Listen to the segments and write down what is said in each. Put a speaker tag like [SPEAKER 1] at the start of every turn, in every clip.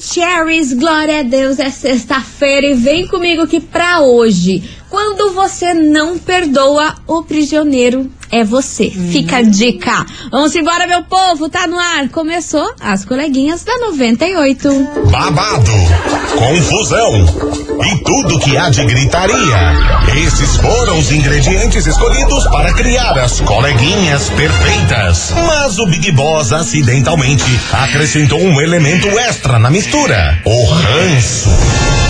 [SPEAKER 1] Maravicheries, glória a Deus, é sexta-feira e vem comigo que pra hoje, quando você não perdoa, o prisioneiro é você. Fica a dica. Vamos embora, meu povo, tá no ar. Começou as coleguinhas da 98.
[SPEAKER 2] babado, confusão e tudo que há de gritaria. Esses foram os ingredientes escolhidos para criar as coleguinhas perfeitas. Mas o Big Boss acidentalmente acrescentou um elemento extra na mistura: o ranço.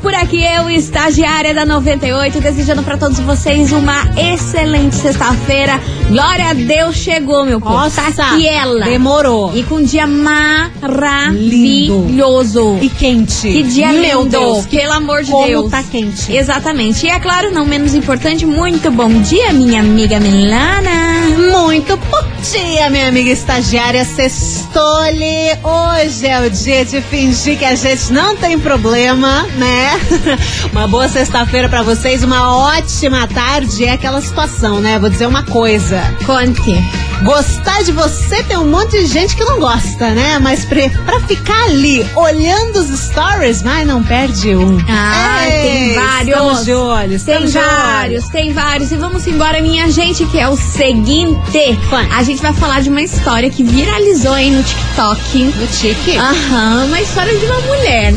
[SPEAKER 1] por aqui eu, estagiária da 98, desejando para todos vocês uma excelente sexta-feira. Glória a Deus, chegou, meu povo.
[SPEAKER 3] Nossa,
[SPEAKER 1] tá aqui ela.
[SPEAKER 3] demorou.
[SPEAKER 1] E com um dia maravilhoso.
[SPEAKER 3] E quente.
[SPEAKER 1] Que dia
[SPEAKER 3] Meu
[SPEAKER 1] lindo,
[SPEAKER 3] Deus, que
[SPEAKER 1] pelo amor de
[SPEAKER 3] como
[SPEAKER 1] Deus.
[SPEAKER 3] tá quente.
[SPEAKER 1] Exatamente. E é claro, não menos importante, muito bom dia, minha amiga Milana.
[SPEAKER 3] Muito bom dia, minha amiga estagiária Sextole. Hoje é o dia de fingir que a gente não tem problema, né? Uma boa sexta-feira pra vocês, uma ótima tarde. É aquela situação, né? Vou dizer uma coisa.
[SPEAKER 1] Conte.
[SPEAKER 3] Gostar de você tem um monte de gente que não gosta, né? Mas pra, pra ficar ali olhando os stories, vai, não perde um.
[SPEAKER 1] Ah,
[SPEAKER 3] Ei,
[SPEAKER 1] tem vários.
[SPEAKER 3] Estamos de olho,
[SPEAKER 1] Tem
[SPEAKER 3] de olho.
[SPEAKER 1] vários, tem vários. E vamos embora, minha gente, que é o seguinte.
[SPEAKER 3] Quanto?
[SPEAKER 1] A gente vai falar de uma história que viralizou aí no TikTok.
[SPEAKER 3] No tique.
[SPEAKER 1] Aham, uma história de uma mulher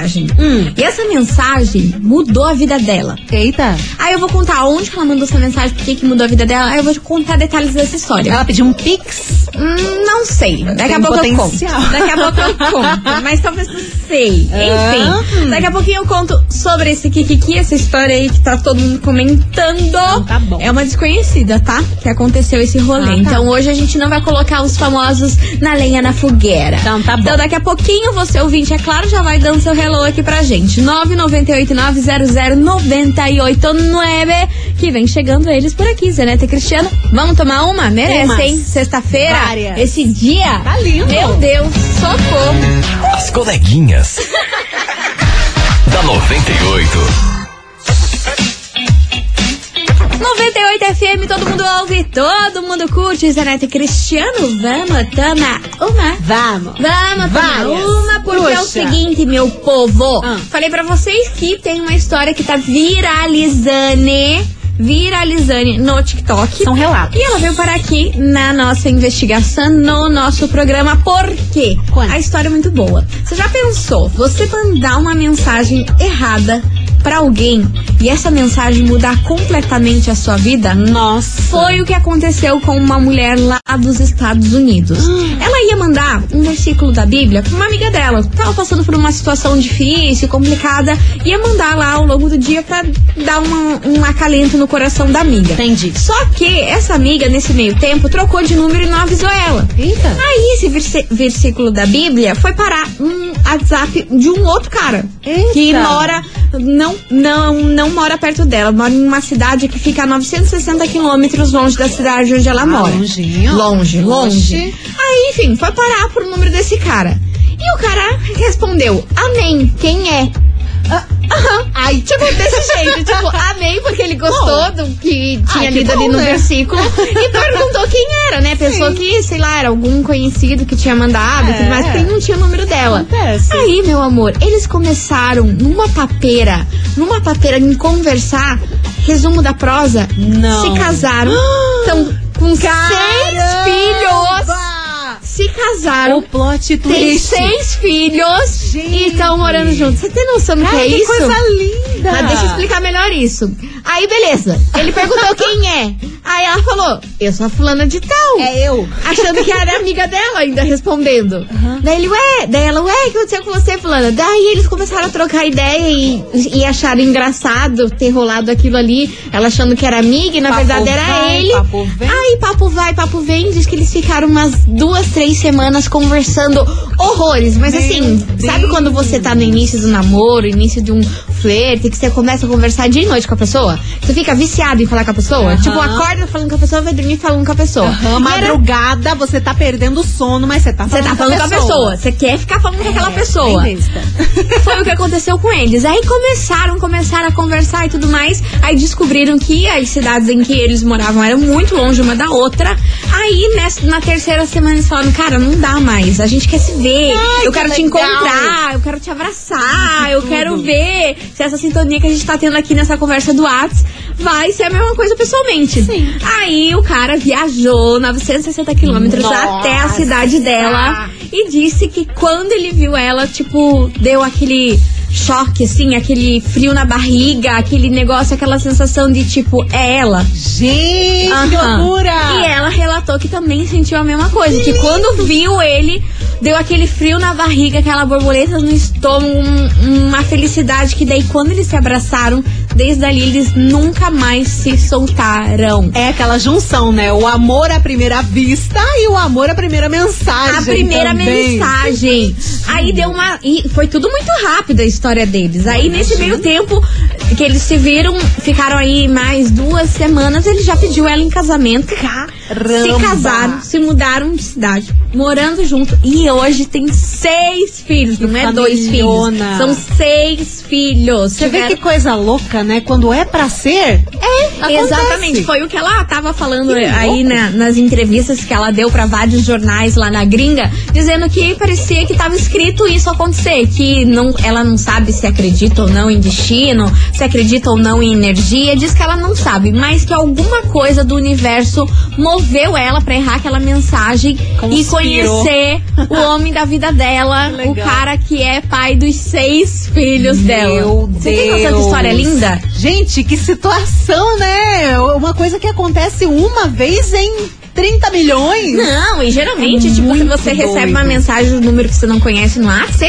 [SPEAKER 1] mensagem.
[SPEAKER 3] Hum.
[SPEAKER 1] E essa mensagem mudou a vida dela.
[SPEAKER 3] Eita.
[SPEAKER 1] Aí eu vou contar onde que ela mandou essa mensagem, por que que mudou a vida dela. Aí eu vou te contar detalhes dessa história.
[SPEAKER 3] Ela pediu um pix.
[SPEAKER 1] Hum, não sei. Daqui
[SPEAKER 3] Tem
[SPEAKER 1] a pouco eu
[SPEAKER 3] potencial.
[SPEAKER 1] conto. Daqui a pouco eu conto. Mas talvez não sei. Enfim. Daqui a pouquinho eu conto sobre esse Kikiki, essa história aí que tá todo mundo comentando.
[SPEAKER 3] tá bom.
[SPEAKER 1] É uma desconhecida, tá? Que aconteceu esse rolê.
[SPEAKER 3] Ah, tá.
[SPEAKER 1] Então hoje a gente não vai colocar os famosos na lenha na fogueira.
[SPEAKER 3] Então tá bom.
[SPEAKER 1] Então daqui a pouquinho você, ouvinte, é claro, já vai dando seu hello aqui pra gente. 998900989 que vem chegando eles por aqui, Zeneta e Cristiano. Vamos tomar uma? Merece,
[SPEAKER 3] Umas.
[SPEAKER 1] hein? Sexta-feira. Esse dia.
[SPEAKER 3] Tá lindo.
[SPEAKER 1] Meu Deus, socorro.
[SPEAKER 4] As coleguinhas. da 98.
[SPEAKER 1] 98 FM, todo mundo ouve, todo mundo curte. Zeneta e Cristiano, vamos tomar uma.
[SPEAKER 3] Vamos.
[SPEAKER 1] Vamos tomar uma, porque é o
[SPEAKER 3] Puxa.
[SPEAKER 1] seguinte, meu povo.
[SPEAKER 3] Ah.
[SPEAKER 1] Falei pra vocês que tem uma história que tá viralizando, viralizando no TikTok.
[SPEAKER 3] São relatos.
[SPEAKER 1] E ela veio parar aqui na nossa investigação, no nosso programa. Por quê?
[SPEAKER 3] Quanto?
[SPEAKER 1] A história é muito boa. Você já pensou, você mandar uma mensagem errada pra alguém e essa mensagem mudar completamente a sua vida?
[SPEAKER 3] Nossa.
[SPEAKER 1] Foi o que aconteceu com uma mulher lá dos Estados Unidos. Ela ia mandar um versículo da Bíblia pra uma amiga dela. Tava passando por uma situação difícil, complicada. Ia mandar lá ao longo do dia pra dar uma, um acalento no coração da amiga.
[SPEAKER 3] Entendi.
[SPEAKER 1] Só que essa amiga, nesse meio tempo, trocou de número e não avisou ela.
[SPEAKER 3] Eita.
[SPEAKER 1] Aí esse versículo da Bíblia foi parar um WhatsApp de um outro cara.
[SPEAKER 3] Eita.
[SPEAKER 1] Que mora. Não, não, não mora perto dela. Mora em uma cidade que fica a 960 quilômetros longe da cidade onde ela mora.
[SPEAKER 3] longinho.
[SPEAKER 1] Longe, longe.
[SPEAKER 3] Longe.
[SPEAKER 1] Aí, enfim, foi parar pro número desse cara. E o cara respondeu: Amém. Quem é? Ah, Aham. Aí, tipo, desse jeito, tipo, amei porque ele gostou do que tinha
[SPEAKER 3] que
[SPEAKER 1] lido ali
[SPEAKER 3] bom,
[SPEAKER 1] no
[SPEAKER 3] né?
[SPEAKER 1] versículo e perguntou quem era, né? Pensou que, sei lá, era algum conhecido que tinha mandado e tudo mais,
[SPEAKER 3] É.
[SPEAKER 1] porque não tinha o número dela.
[SPEAKER 3] Acontece.
[SPEAKER 1] Aí, meu amor, eles começaram numa papeira, numa papeira em conversar, resumo da prosa,
[SPEAKER 3] Não.
[SPEAKER 1] se casaram, estão com seis filhos,
[SPEAKER 3] Caramba!
[SPEAKER 1] Se casaram.
[SPEAKER 3] O plot
[SPEAKER 1] Tem
[SPEAKER 3] twist.
[SPEAKER 1] seis filhos
[SPEAKER 3] Gente.
[SPEAKER 1] e estão morando juntos. Você tem noção do que é
[SPEAKER 3] que
[SPEAKER 1] isso?
[SPEAKER 3] coisa linda.
[SPEAKER 1] Mas deixa eu explicar melhor isso. Aí, beleza. Ele perguntou quem é. Aí ela falou, eu sou a fulana de tal.
[SPEAKER 3] É eu.
[SPEAKER 1] Achando que era amiga dela, ainda respondendo. Daí ele, ué, daí ela, ué, o que aconteceu com você, fulana? Daí eles começaram a trocar ideia e, e acharam engraçado ter rolado aquilo ali, ela achando que era amiga e na
[SPEAKER 3] Papo
[SPEAKER 1] verdade era
[SPEAKER 3] vai,
[SPEAKER 1] ele.
[SPEAKER 3] papo vem.
[SPEAKER 1] Aí papo vai, papo vem, diz que eles ficaram umas duas, três semanas conversando horrores. Mas
[SPEAKER 3] Meu
[SPEAKER 1] assim, sabe
[SPEAKER 3] Deus.
[SPEAKER 1] quando você tá no início do namoro, início de um flerte, que você começa a conversar dia e noite com a pessoa? Você fica viciado em falar com a pessoa?
[SPEAKER 3] Aham.
[SPEAKER 1] Tipo, acorda falando com a pessoa, vai dormir falando com a pessoa.
[SPEAKER 3] Aham,
[SPEAKER 1] E era-
[SPEAKER 3] madrugada, você tá perdendo o sono, mas você tá
[SPEAKER 1] Você
[SPEAKER 3] falando,
[SPEAKER 1] tá falando com a pessoa. Você quer ficar falando com aquela
[SPEAKER 3] É,
[SPEAKER 1] pessoa. Foi o que aconteceu com eles. Aí começaram, começaram a conversar e tudo mais. Aí descobriram que as cidades em que eles moravam eram muito longe uma da outra. Aí, nessa, na terceira semana, eles falaram: Cara, não dá mais. A gente quer se ver.
[SPEAKER 3] Ai,
[SPEAKER 1] eu
[SPEAKER 3] que
[SPEAKER 1] quero te
[SPEAKER 3] legal.
[SPEAKER 1] encontrar. Eu quero te abraçar. Eu quero ver se essa sintonia que a gente tá tendo aqui nessa conversa do Whats vai ser a mesma coisa pessoalmente.
[SPEAKER 3] Sim.
[SPEAKER 1] Aí o cara viajou 960 quilômetros até a cidade dela e disse que quando ele viu ela, tipo, deu aquele choque, assim, aquele frio na barriga, aquele negócio, aquela sensação de tipo, é ela.
[SPEAKER 3] Gente, que
[SPEAKER 1] Aham.
[SPEAKER 3] loucura!
[SPEAKER 1] E ela relatou que também sentiu a mesma coisa, que quando viu ele, deu aquele frio na barriga, aquela borboleta no estômago, um- uma felicidade que daí quando eles se abraçaram, desde ali eles nunca mais se soltaram.
[SPEAKER 3] É aquela junção, né? O amor à primeira vista e o amor à primeira mensagem.
[SPEAKER 1] A primeira
[SPEAKER 3] também.
[SPEAKER 1] mensagem. Aí deu uma. E foi tudo muito rápido a história deles. Aí nesse meio tempo que eles se viram, ficaram aí mais duas semanas, ele já pediu ela em casamento.
[SPEAKER 3] Caramba!
[SPEAKER 1] Se casaram, se mudaram de cidade, morando junto. E hoje tem seis filhos, não é dois filhos. São seis filhos.
[SPEAKER 3] Você vê
[SPEAKER 1] Tiveram-
[SPEAKER 3] que coisa louca, né? Quando é pra ser, é, acontece.
[SPEAKER 1] Exatamente, foi o que ela tava falando
[SPEAKER 3] Que
[SPEAKER 1] aí na- nas entrevistas que ela deu pra vários jornais lá na gringa, dizendo que parecia que tava escrito isso acontecer, que não, ela não sabe se acredita ou não em destino, se acredita ou não em energia, diz que ela não sabe, mas que alguma coisa do universo moveu ela pra errar aquela mensagem e
[SPEAKER 3] Conspirou.
[SPEAKER 1] conhecer o homem da vida dela, o cara que é pai dos seis filhos dela.
[SPEAKER 3] Meu
[SPEAKER 1] Você tem noção história
[SPEAKER 3] Deus.
[SPEAKER 1] linda?
[SPEAKER 3] Gente, que situação, né? Uma coisa que acontece uma vez em 30 milhões.
[SPEAKER 1] Não, e geralmente,
[SPEAKER 3] É
[SPEAKER 1] tipo,
[SPEAKER 3] muito
[SPEAKER 1] você recebe uma
[SPEAKER 3] doido.
[SPEAKER 1] mensagem do número que você não conhece no ar, você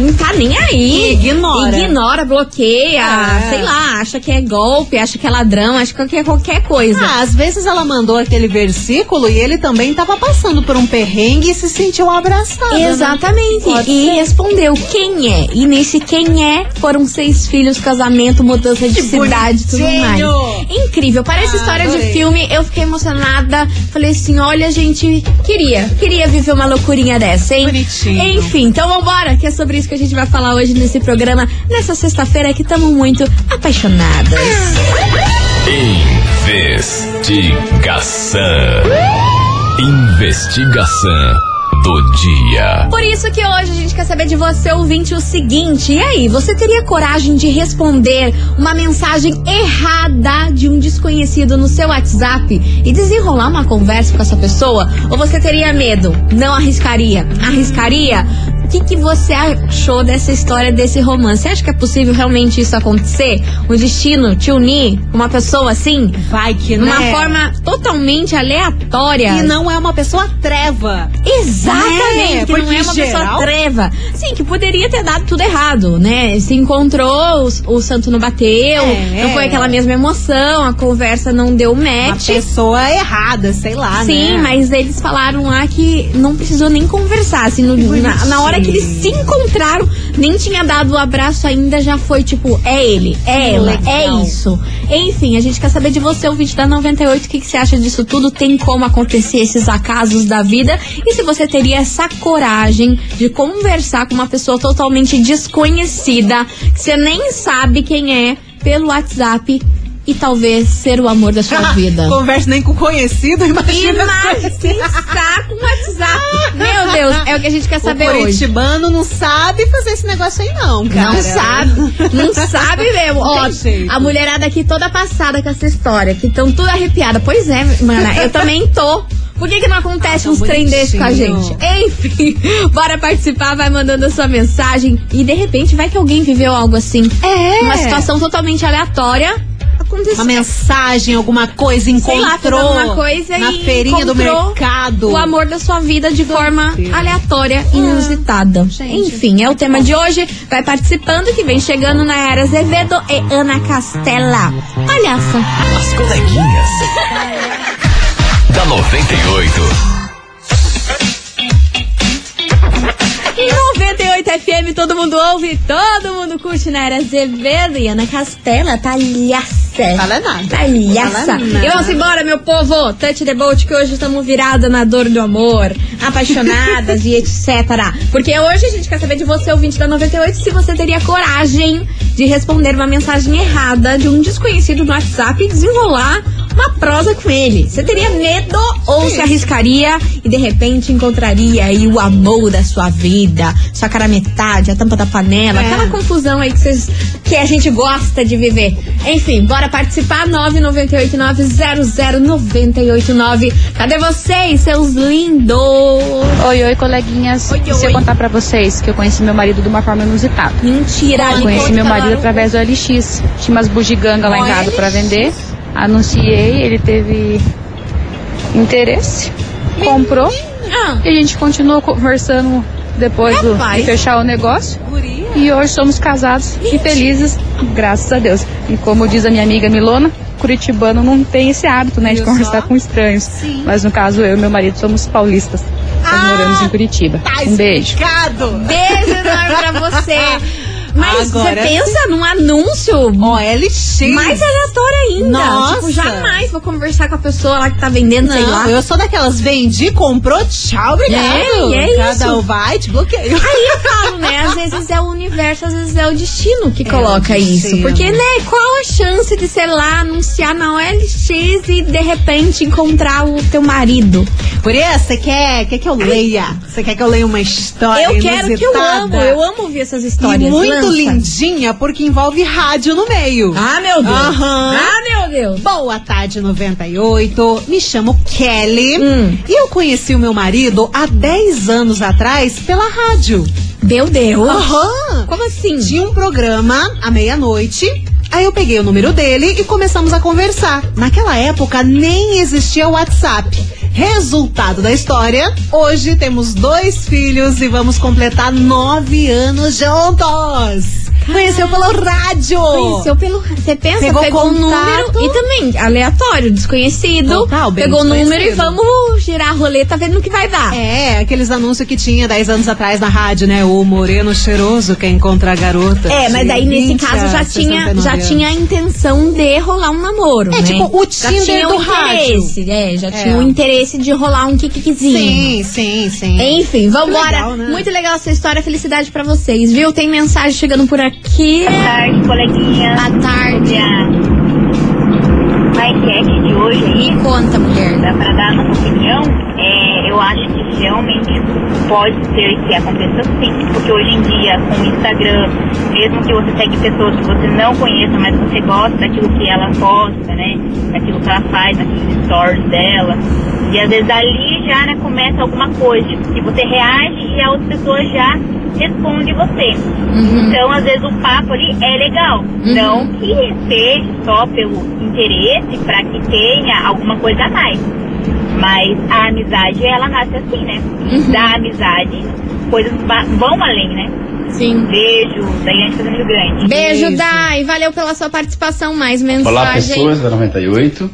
[SPEAKER 1] não tá nem aí.
[SPEAKER 3] Ignora.
[SPEAKER 1] Ignora, bloqueia,
[SPEAKER 3] É.
[SPEAKER 1] sei lá, acha que é golpe, acha que é ladrão, acha que é qualquer coisa.
[SPEAKER 3] Ah, às vezes ela mandou aquele versículo e ele também tava passando por um perrengue e se sentiu abraçado. né?
[SPEAKER 1] Exatamente.
[SPEAKER 3] Pode
[SPEAKER 1] E
[SPEAKER 3] ser.
[SPEAKER 1] respondeu quem é. E nesse quem é foram seis filhos, casamento, mudança de
[SPEAKER 3] Que
[SPEAKER 1] cidade e tudo mais.
[SPEAKER 3] bonitinho.
[SPEAKER 1] Incrível. Parece
[SPEAKER 3] Ah,
[SPEAKER 1] história de
[SPEAKER 3] adorei.
[SPEAKER 1] filme. Eu fiquei emocionada. Falei assim: olha, gente, queria. Queria viver uma loucurinha dessa, hein?
[SPEAKER 3] Bonitinho.
[SPEAKER 1] Enfim, então vambora, que é sobre isso que a gente vai falar hoje nesse programa, nessa sexta-feira que estamos muito apaixonadas.
[SPEAKER 4] Investigação. Investigação do dia.
[SPEAKER 1] Por isso que hoje a gente quer saber de você, ouvinte, o seguinte: e aí, você teria coragem de responder uma mensagem errada de um desconhecido no seu WhatsApp e desenrolar uma conversa com essa pessoa? Ou você teria medo? Não arriscaria? Arriscaria? O que, que você achou dessa história, desse romance? Você acha que é possível realmente isso acontecer? O destino te unir? Uma pessoa assim?
[SPEAKER 3] Vai que
[SPEAKER 1] De uma
[SPEAKER 3] né?
[SPEAKER 1] forma totalmente aleatória.
[SPEAKER 3] E não é uma pessoa treva.
[SPEAKER 1] Exatamente,
[SPEAKER 3] É,
[SPEAKER 1] que não é uma
[SPEAKER 3] geral-
[SPEAKER 1] pessoa treva. Sim, que poderia ter dado tudo errado, né? Se encontrou, o, o santo não bateu,
[SPEAKER 3] É.
[SPEAKER 1] não foi aquela mesma emoção, a conversa não deu
[SPEAKER 3] Uma
[SPEAKER 1] match.
[SPEAKER 3] pessoa errada, sei lá,
[SPEAKER 1] Sim,
[SPEAKER 3] né?
[SPEAKER 1] mas eles falaram lá que não precisou nem conversar. Assim, no- na, na hora que eles se encontraram, nem tinha dado o abraço ainda, já foi tipo, é ele, é ela,
[SPEAKER 3] legal.
[SPEAKER 1] é isso. Enfim, a gente quer saber de você, o vídeo da 98, o que, que você acha disso tudo? Tem como acontecer esses acasos da vida? E se você teria essa coragem de conversar com uma pessoa totalmente desconhecida, que você nem sabe quem é, pelo WhatsApp e talvez ser o amor da sua vida?
[SPEAKER 3] Conversa nem com conhecido, imagina.
[SPEAKER 1] Imagina com o WhatsApp. Meu Deus, é o que a gente quer
[SPEAKER 3] O
[SPEAKER 1] saber hoje.
[SPEAKER 3] curitibano não sabe fazer esse negócio aí, não, cara.
[SPEAKER 1] Não sabe, não sabe mesmo. Ó, a mulherada aqui toda passada com essa história, que estão tudo arrepiada. Pois é, mana, eu também tô. Por que, que não acontece
[SPEAKER 3] Ah,
[SPEAKER 1] uns
[SPEAKER 3] tão
[SPEAKER 1] trem desse com a gente? Enfim, bora participar, vai mandando a sua mensagem. E de repente vai que alguém viveu algo assim.
[SPEAKER 3] É.
[SPEAKER 1] Uma situação totalmente aleatória. Aconteceu.
[SPEAKER 3] Uma mensagem, alguma coisa, encontrou
[SPEAKER 1] lá, alguma coisa
[SPEAKER 3] na
[SPEAKER 1] e
[SPEAKER 3] feirinha do mercado.
[SPEAKER 1] o amor da sua vida de forma
[SPEAKER 3] Deus.
[SPEAKER 1] aleatória e inusitada.
[SPEAKER 3] gente.
[SPEAKER 1] Enfim, é o tema de hoje. Vai participando que vem chegando na Era Azevedo e Ana Castela. Palhaça.
[SPEAKER 4] As coleguinhas. da 98.
[SPEAKER 1] 98 FM, todo mundo ouve, todo mundo curte na era Azevedo e Ana Castela, talhaça.
[SPEAKER 3] Fala nada. Fala nada.
[SPEAKER 1] E vamos embora, meu povo. Touch the boat, que hoje estamos virada na dor do amor, apaixonadas e etc. Porque hoje a gente quer saber de você, ouvinte da 98, se você teria coragem de responder uma mensagem errada de um desconhecido no WhatsApp e desenrolar uma prosa com ele. Você teria medo ou se arriscaria e de repente encontraria aí o amor da sua vida, sua cara metade, a tampa da panela,
[SPEAKER 3] É.
[SPEAKER 1] aquela confusão aí que, vocês, que a gente gosta de viver. Enfim, bora participar, 998900989. Cadê vocês, seus lindos?
[SPEAKER 5] Oi, oi, coleguinhas.
[SPEAKER 1] Oi, oi.
[SPEAKER 5] eu contar pra vocês que eu conheci meu marido de uma forma inusitada.
[SPEAKER 1] Mentira,
[SPEAKER 5] Eu conheci meu marido através do LX. Tinha umas bugigangas lá em casa pra vender. Anunciei, ele teve interesse, comprou
[SPEAKER 1] Ah,
[SPEAKER 5] e a gente continuou conversando depois do, de fechar o negócio. E hoje somos casados e felizes, graças a Deus. E como diz a minha amiga Milona, curitibano não tem esse hábito, né, de conversar com estranhos.
[SPEAKER 3] Sim.
[SPEAKER 5] Mas no caso, eu e meu marido somos paulistas. Nós
[SPEAKER 3] Ah,
[SPEAKER 5] moramos em Curitiba.
[SPEAKER 3] Tá
[SPEAKER 5] um beijo.
[SPEAKER 3] explicado.
[SPEAKER 1] beijo enorme pra você. Mas você pensa num anúncio
[SPEAKER 3] OLX.
[SPEAKER 1] mais aleatório ainda.
[SPEAKER 3] Nossa.
[SPEAKER 1] Tipo, jamais vou conversar com a pessoa lá que tá vendendo, sei lá.
[SPEAKER 3] Não, eu sou daquelas vendi, comprou, tchau, obrigado.
[SPEAKER 1] É, é
[SPEAKER 3] Cada
[SPEAKER 1] isso.
[SPEAKER 3] um vai, te bloqueio.
[SPEAKER 1] Aí eu falo, né? Às vezes é o universo, às vezes é o destino que
[SPEAKER 3] É
[SPEAKER 1] coloca
[SPEAKER 3] o
[SPEAKER 1] isso.
[SPEAKER 3] destino.
[SPEAKER 1] Porque, né, qual a chance de, sei lá, anunciar na OLX e de repente encontrar o teu marido?
[SPEAKER 3] Por isso, você quer, quer que eu leia? Você quer que eu leia uma história
[SPEAKER 1] eu quero que eu
[SPEAKER 3] inusitada?
[SPEAKER 1] amo, eu amo ouvir essas histórias.
[SPEAKER 3] E muito lindinha, porque envolve rádio no meio.
[SPEAKER 1] Ah, meu Deus.
[SPEAKER 3] Aham.
[SPEAKER 1] Ah, meu Deus.
[SPEAKER 3] Boa tarde, 98. Me chamo Kelly.
[SPEAKER 1] Hum.
[SPEAKER 3] E eu conheci o meu marido há 10 anos atrás pela rádio.
[SPEAKER 1] Meu Deus.
[SPEAKER 3] Aham.
[SPEAKER 1] Como assim?
[SPEAKER 3] Tinha um programa à meia-noite. Aí eu peguei o número dele e começamos a conversar. Naquela época nem existia o WhatsApp. Resultado da história: hoje temos dois filhos e vamos completar nove anos juntos. Conheceu pelo rádio.
[SPEAKER 1] Conheceu pelo. Você pensa,
[SPEAKER 3] Pegou
[SPEAKER 1] pegou
[SPEAKER 3] contato.
[SPEAKER 1] número e também aleatório, desconhecido.
[SPEAKER 3] Total,
[SPEAKER 1] pegou o número e vamos girar a roleta vendo o que vai dar.
[SPEAKER 3] É, aqueles anúncios que tinha 10 anos atrás na rádio, né? O moreno cheiroso quer encontrar a garota.
[SPEAKER 1] É, mas daí nesse
[SPEAKER 3] 20
[SPEAKER 1] caso já
[SPEAKER 3] a
[SPEAKER 1] tinha,
[SPEAKER 3] 69
[SPEAKER 1] já tinha a intenção de rolar um namoro.
[SPEAKER 3] É,
[SPEAKER 1] né?
[SPEAKER 3] tipo, o
[SPEAKER 1] já
[SPEAKER 3] Tinder
[SPEAKER 1] tinha
[SPEAKER 3] do
[SPEAKER 1] um interesse, é, já tinha o interesse de rolar um kikikzinho.
[SPEAKER 3] Sim, sim, sim.
[SPEAKER 1] Enfim, vambora.
[SPEAKER 3] legal, né?
[SPEAKER 1] Muito legal essa história, felicidade pra vocês, viu? Tem mensagem chegando por aqui.
[SPEAKER 6] Boa tarde, coleguinha.
[SPEAKER 1] Boa tarde.
[SPEAKER 6] A enquete de hoje aí,
[SPEAKER 1] Me conta, mulher.
[SPEAKER 6] dá pra dar a nossa opinião, é, eu acho que realmente pode ser que aconteça sim, porque hoje em dia, com o Instagram, mesmo que você segue pessoas que você não conheça, mas você gosta daquilo que ela posta, né? Daquilo que ela faz, daqueles stories dela. E às vezes ali já né, começa alguma coisa, que você reage e a outra pessoa já responde você. Então, às vezes, o papo ali é legal. Não que seja só pelo interesse para que tenha alguma coisa a mais. Mas a amizade, ela nasce assim, né? E da amizade, coisas vão além, né?
[SPEAKER 1] Sim.
[SPEAKER 6] Beijo, Daiane Fazendo Rio Grande.
[SPEAKER 1] Beijo,
[SPEAKER 3] Beijo.
[SPEAKER 1] Dai. Valeu pela sua participação. Mais mensagem.
[SPEAKER 7] Olá, pessoas da 98.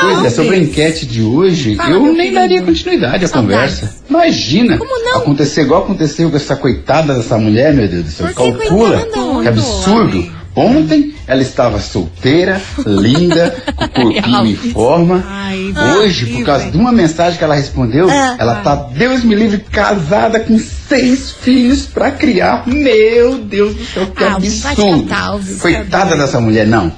[SPEAKER 7] pois é, sobre a enquete de hoje,
[SPEAKER 1] Fala,
[SPEAKER 7] eu nem
[SPEAKER 1] querido.
[SPEAKER 7] daria continuidade à
[SPEAKER 1] Saudades.
[SPEAKER 7] conversa. Imagina
[SPEAKER 1] Como não?
[SPEAKER 7] acontecer igual aconteceu com essa coitada dessa mulher, meu Deus do céu.
[SPEAKER 1] Por que
[SPEAKER 7] Calcula,
[SPEAKER 1] coitada onde?
[SPEAKER 7] que absurdo. Ontem ela estava solteira, linda, com o corpinho em forma.
[SPEAKER 3] Ai,
[SPEAKER 7] Hoje, por causa de uma mensagem que ela respondeu,
[SPEAKER 1] Ah.
[SPEAKER 7] ela tá, Deus me livre, casada com seis filhos pra criar. Meu Deus do céu, que
[SPEAKER 1] te
[SPEAKER 7] absurdo. Coitada dessa mulher, não.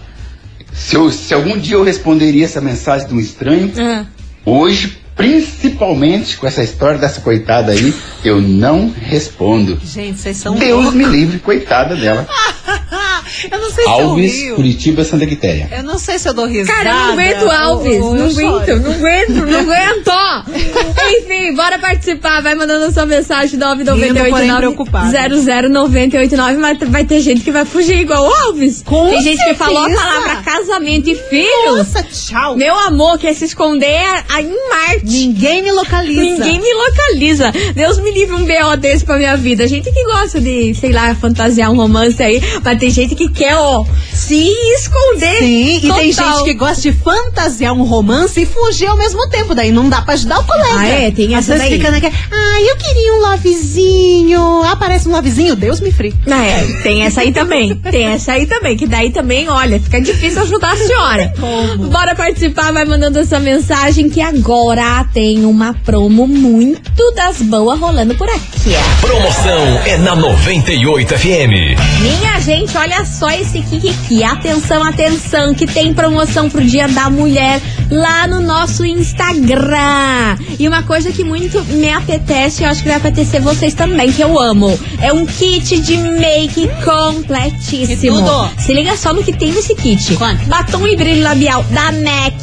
[SPEAKER 7] Se, eu- se algum dia eu responderia essa mensagem de um estranho,
[SPEAKER 1] Ah.
[SPEAKER 7] hoje, principalmente com essa história dessa coitada aí, eu não respondo.
[SPEAKER 3] Gente, vocês são
[SPEAKER 7] Deus
[SPEAKER 3] loucos.
[SPEAKER 7] me livre, coitada dela.
[SPEAKER 3] eu não sei se
[SPEAKER 7] Alves,
[SPEAKER 3] eu rio.
[SPEAKER 7] Curitiba, Santa Quitéria.
[SPEAKER 3] Eu não sei se eu dou risada.
[SPEAKER 1] Cara, eu não aguento Alves.
[SPEAKER 3] ou
[SPEAKER 1] não aguento,
[SPEAKER 3] choro.
[SPEAKER 1] não aguento, não aguento. Enfim, bora participar. Vai mandando sua mensagem
[SPEAKER 3] Lindo, porém
[SPEAKER 1] 998900989.
[SPEAKER 3] preocupado.
[SPEAKER 1] 00989, mas vai ter gente que vai fugir igual o Alves.
[SPEAKER 3] Com
[SPEAKER 1] Tem gente que falou a
[SPEAKER 3] certeza.
[SPEAKER 1] palavra casamento e filhos.
[SPEAKER 3] Nossa, tchau.
[SPEAKER 1] Meu amor, quer se esconder a- em Marte.
[SPEAKER 3] Ninguém me localiza.
[SPEAKER 1] Ninguém me localiza. Deus me livre um BO desse pra minha vida. Gente que gosta de, sei lá, fantasiar um romance aí, mas tem gente que quer, ó, se esconder.
[SPEAKER 3] Sim, e tem
[SPEAKER 1] Total.
[SPEAKER 3] gente que gosta de fantasiar um romance e fugir ao mesmo tempo. Daí não dá pra ajudar o colega.
[SPEAKER 1] Ah, é? Tem
[SPEAKER 3] Às
[SPEAKER 1] essa
[SPEAKER 3] vezes
[SPEAKER 1] daí.
[SPEAKER 3] fica naquela. Ah, eu queria um lovezinho. Aparece um lovezinho, Deus me free.
[SPEAKER 1] Ah, é, tem essa aí também. Tem essa aí também. Que daí também, olha, fica difícil ajudar a senhora. Bora participar, vai mandando essa mensagem que agora tem uma promo muito das boas rolando por aqui.
[SPEAKER 4] Promoção é na 98 FM.
[SPEAKER 1] Minha gente, olha só esse Kikiki. Atenção, atenção, que tem promoção pro Dia da Mulher lá no nosso Instagram. E uma coisa que muito me apetece, eu acho que vai apetecer vocês também, que eu amo. É um kit de make completíssimo. Se liga só no que tem nesse kit.
[SPEAKER 3] Quanto?
[SPEAKER 1] Batom e brilho labial da MAC.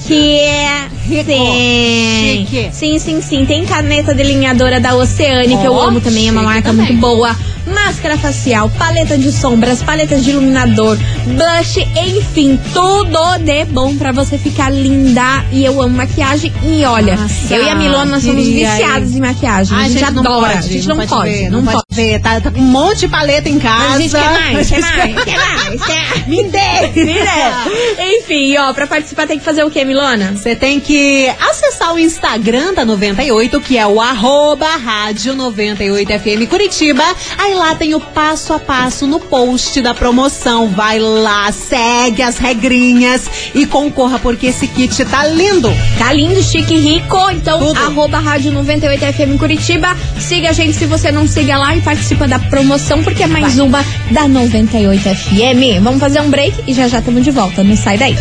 [SPEAKER 1] Sim.
[SPEAKER 3] Chique.
[SPEAKER 1] Sim, sim, sim. Tem caneta delineadora da Oceane, que eu amo também, é uma marca
[SPEAKER 3] também.
[SPEAKER 1] muito boa. Máscara facial, paleta de sombras, paleta de iluminador, blush, enfim, tudo de bom pra você ficar linda. E eu amo maquiagem. E olha,
[SPEAKER 3] Nossa,
[SPEAKER 1] eu e a Milona nós somos viciados em maquiagem.
[SPEAKER 3] Ai,
[SPEAKER 1] a gente, adora.
[SPEAKER 3] Não pode,
[SPEAKER 1] a gente não, pode,
[SPEAKER 3] ver,
[SPEAKER 1] não, pode.
[SPEAKER 3] Tá, tá com um monte de paleta em casa.
[SPEAKER 1] A gente quer mais, quer mais, quer mais, quer.
[SPEAKER 3] Me dê!
[SPEAKER 1] Me dê. Enfim, ó, pra participar tem que fazer o quê, Milona?
[SPEAKER 3] Você tem que acessar o Instagram da 98, que é o arroba rádio 98FM Curitiba. Aí lá tem o passo a passo no post da promoção. Vai lá, segue as regrinhas e concorra, porque esse kit tá lindo.
[SPEAKER 1] Tá lindo, chique, rico. Então,
[SPEAKER 3] Tudo.
[SPEAKER 1] arroba rádio 98FM em Curitiba. Siga a gente se você não siga lá e participa da promoção, porque é mais uma da 98FM. Vamos fazer um break e já já estamos de volta. Não sai daí.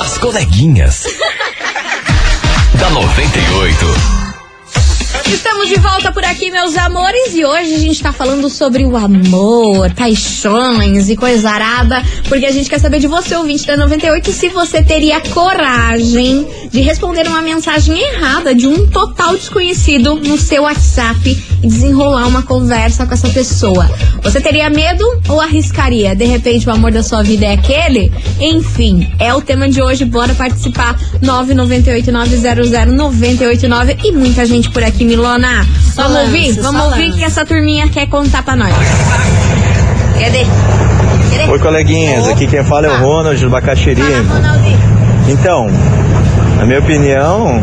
[SPEAKER 4] As coleguinhas. da 98.
[SPEAKER 1] Estamos de volta por aqui, meus amores, e hoje a gente tá falando sobre o amor, paixões e coisa arada, porque a gente quer saber de você, ouvinte da 98, se você teria coragem de responder uma mensagem errada de um total desconhecido no seu WhatsApp e desenrolar uma conversa com essa pessoa. Você teria medo ou arriscaria? De repente o amor da sua vida é aquele? Enfim, é o tema de hoje, bora participar. 998-900-989 e muita gente por aqui, Milona. Vamos ouvir? Vamos ouvir
[SPEAKER 3] lance.
[SPEAKER 1] que essa turminha quer contar pra nós. Cadê? Cadê?
[SPEAKER 8] Oi, coleguinhas. Aqui quem fala é o Ronald do Bacaxiri. Então, na minha opinião,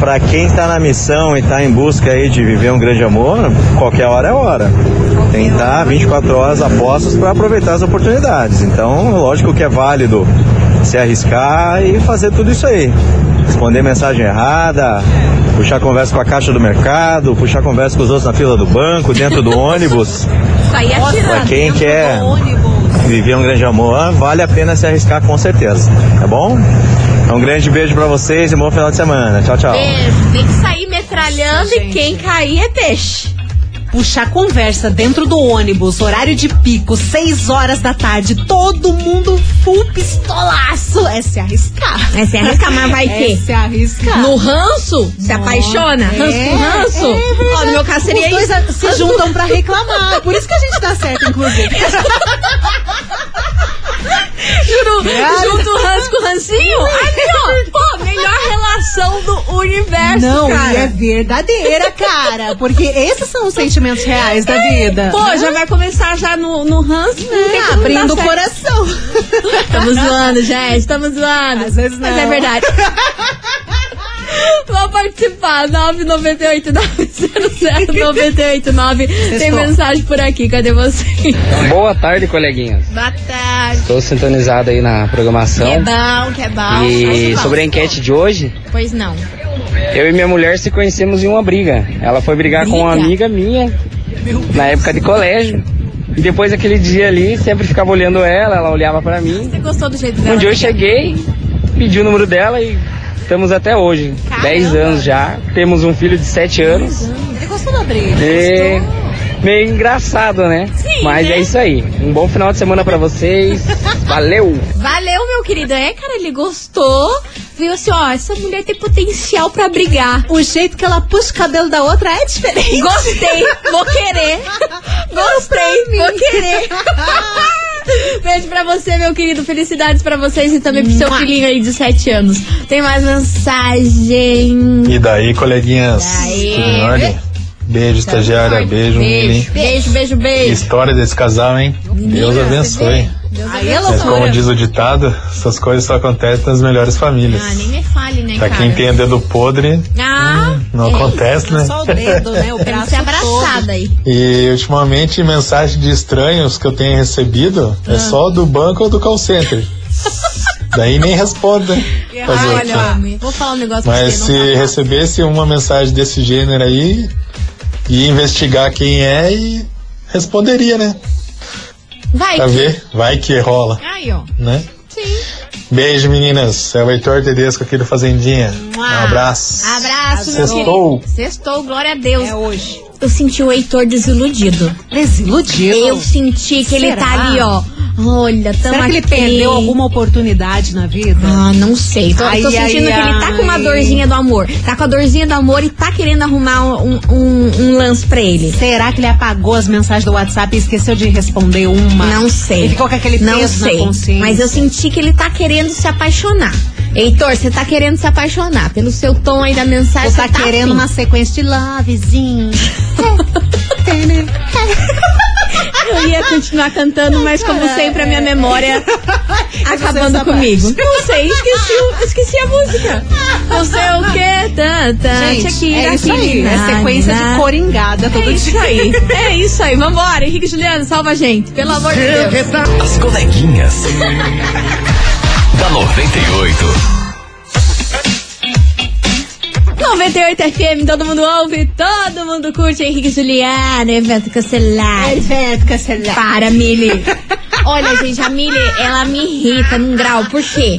[SPEAKER 8] pra quem tá na missão e tá em busca aí de viver um grande amor, qualquer hora é hora. Tem que estar 24 horas a postos para aproveitar as oportunidades. Então, lógico que é válido se arriscar e fazer tudo isso aí. Responder mensagem errada, puxar conversa com a caixa do mercado, puxar conversa com os outros na fila do banco, dentro do ônibus.
[SPEAKER 1] Sair
[SPEAKER 8] Pra quem quer viver um grande amor, vale a pena se arriscar com certeza, tá bom? Um grande beijo pra vocês e bom final de semana. Tchau, tchau.
[SPEAKER 1] Beijo. Tem que sair metralhando
[SPEAKER 3] Nossa,
[SPEAKER 1] e quem cair é peixe.
[SPEAKER 3] Puxar conversa dentro do ônibus, horário de pico, 6 horas da tarde, todo mundo full pistolaço. É se arriscar.
[SPEAKER 1] É se arriscar, mas vai
[SPEAKER 3] É
[SPEAKER 1] que?
[SPEAKER 3] se arriscar.
[SPEAKER 1] No ranço? Se apaixona?
[SPEAKER 3] É,
[SPEAKER 1] ranço com ranço?
[SPEAKER 3] é.
[SPEAKER 1] Ó, no meu caso seria isso.
[SPEAKER 3] se juntam pra reclamar. Por isso que a gente dá certo, inclusive.
[SPEAKER 1] Juro,
[SPEAKER 3] Cara.
[SPEAKER 1] junto o ranço com o rancinho? Ali, ó. Pô, melhor relação do universo,
[SPEAKER 3] Não,
[SPEAKER 1] cara.
[SPEAKER 3] e é verdadeira, cara. Porque esses são os sentimentos reais da vida.
[SPEAKER 1] Pô, já vai começar já no, no ranço. não tem
[SPEAKER 3] É,
[SPEAKER 1] como
[SPEAKER 3] abrindo o coração.
[SPEAKER 1] Estamos zoando, gente. Estamos zoando.
[SPEAKER 3] Às vezes
[SPEAKER 1] Mas
[SPEAKER 3] não.
[SPEAKER 1] é verdade. Vou participar. 998 900 989 Tem mensagem por aqui. Cadê você?
[SPEAKER 9] Boa tarde, coleguinhas.
[SPEAKER 1] Boa tarde.
[SPEAKER 9] Estou sintonizado aí na programação.
[SPEAKER 1] Que é bom, que é bom.
[SPEAKER 9] E
[SPEAKER 1] bom.
[SPEAKER 9] sobre a enquete de hoje,
[SPEAKER 1] Pois não.
[SPEAKER 9] eu e minha mulher se conhecemos em uma briga. Ela foi brigar com uma
[SPEAKER 1] Briga?
[SPEAKER 9] amiga minha na época de colégio. E depois daquele dia ali, sempre ficava olhando ela, ela olhava pra mim.
[SPEAKER 1] Você gostou do jeito dela?
[SPEAKER 9] Um dia eu cheguei, pedi o número dela e estamos até hoje.
[SPEAKER 1] Caramba.
[SPEAKER 9] 10 anos já. Temos um filho de 7 anos.
[SPEAKER 3] Ele gostou da briga.
[SPEAKER 9] E meio engraçado, né?
[SPEAKER 1] Sim,
[SPEAKER 9] Mas
[SPEAKER 1] né?
[SPEAKER 9] é isso aí. Um bom final de semana pra vocês. Valeu!
[SPEAKER 1] Valeu, meu querido. É, cara, ele gostou. Viu assim, ó, essa mulher tem potencial pra brigar.
[SPEAKER 3] O jeito que ela puxa o cabelo da outra é diferente.
[SPEAKER 1] Gostei, vou querer. Gostei, vou querer. Beijo pra você, meu querido. Felicidades pra vocês e também pro seu filhinho aí de 7 anos. Tem mais mensagem.
[SPEAKER 8] E daí, coleguinhas?
[SPEAKER 1] Daí.
[SPEAKER 8] Beijo, estagiária. Beijo, Mili.
[SPEAKER 1] Beijo, beijo, beijo.
[SPEAKER 8] História desse casal, hein? Deus abençoe.
[SPEAKER 1] Deus
[SPEAKER 3] Aí é
[SPEAKER 1] abençoe.
[SPEAKER 10] Mas como diz o ditado, essas coisas só acontecem nas melhores famílias.
[SPEAKER 1] Ah, nem me fale, né,
[SPEAKER 10] pra
[SPEAKER 1] cara?
[SPEAKER 10] quem tem dedo podre,
[SPEAKER 1] Ah,
[SPEAKER 10] não
[SPEAKER 1] é
[SPEAKER 10] acontece, né?
[SPEAKER 3] Só o dedo, né? O braço
[SPEAKER 1] ser abraçada aí.
[SPEAKER 10] E ultimamente mensagem de estranhos que eu tenho recebido
[SPEAKER 1] Ah.
[SPEAKER 10] é só do banco ou do call center. Daí nem respondo, né? Fazer quê?
[SPEAKER 1] Olha, homem, vou falar um negócio
[SPEAKER 10] Mas
[SPEAKER 1] pra
[SPEAKER 10] se
[SPEAKER 1] tá
[SPEAKER 10] recebesse uma mensagem desse gênero aí, ia investigar quem é e responderia, né?
[SPEAKER 1] Vai
[SPEAKER 10] Pra
[SPEAKER 1] que-
[SPEAKER 10] ver, vai que rola,
[SPEAKER 1] Aí, ó.
[SPEAKER 10] né? Beijo, meninas. É o Heitor Tedesco aqui do Fazendinha. Um abraço.
[SPEAKER 1] Abraço, meu
[SPEAKER 10] Sextou.
[SPEAKER 1] Sextou, glória a Deus.
[SPEAKER 3] É hoje.
[SPEAKER 1] Eu senti o Heitor desiludido.
[SPEAKER 3] Desiludido.
[SPEAKER 1] Eu senti que ele
[SPEAKER 3] Será?
[SPEAKER 1] tá ali, ó. Olha, tamo
[SPEAKER 3] Será que ele
[SPEAKER 1] aqui.
[SPEAKER 3] perdeu alguma oportunidade na vida?
[SPEAKER 1] Ah, não sei. Tô,
[SPEAKER 3] Ai,
[SPEAKER 1] tô sentindo
[SPEAKER 3] ai,
[SPEAKER 1] que ele tá com uma dorzinha do amor. Tá com a dorzinha do amor e tá querendo arrumar um, um, um lance pra ele.
[SPEAKER 3] Será que ele apagou as mensagens do WhatsApp e esqueceu de responder uma?
[SPEAKER 1] Não sei.
[SPEAKER 3] Ele ficou com aquele
[SPEAKER 1] Não
[SPEAKER 3] peso
[SPEAKER 1] sei.
[SPEAKER 3] na consciência.
[SPEAKER 1] Mas eu senti que ele tá querendo se apaixonar. Heitor, você tá querendo se apaixonar. Pelo seu tom aí da mensagem.
[SPEAKER 3] Você tá querendo
[SPEAKER 1] afim.
[SPEAKER 3] uma sequência de lovezinho.
[SPEAKER 1] Eu ia continuar cantando, mas como sempre a minha memória acabando comigo. Não sei, esqueci, o- esqueci a música. Não sei o que, tanta.
[SPEAKER 3] Gente, é isso aí. É sequência de coringada todo
[SPEAKER 1] É isso
[SPEAKER 3] dia.
[SPEAKER 1] aí, é isso aí. Vambora, Henrique e Juliano, salva a gente, pelo amor de Deus.
[SPEAKER 4] As coleguinhas. da 98.
[SPEAKER 1] 98 FM, todo mundo ouve, todo mundo curte Henrique Juliano, evento cancelado.
[SPEAKER 3] Evento cancelado.
[SPEAKER 1] Para, Mili. Olha, gente, a Mili, ela me irrita num grau, por quê?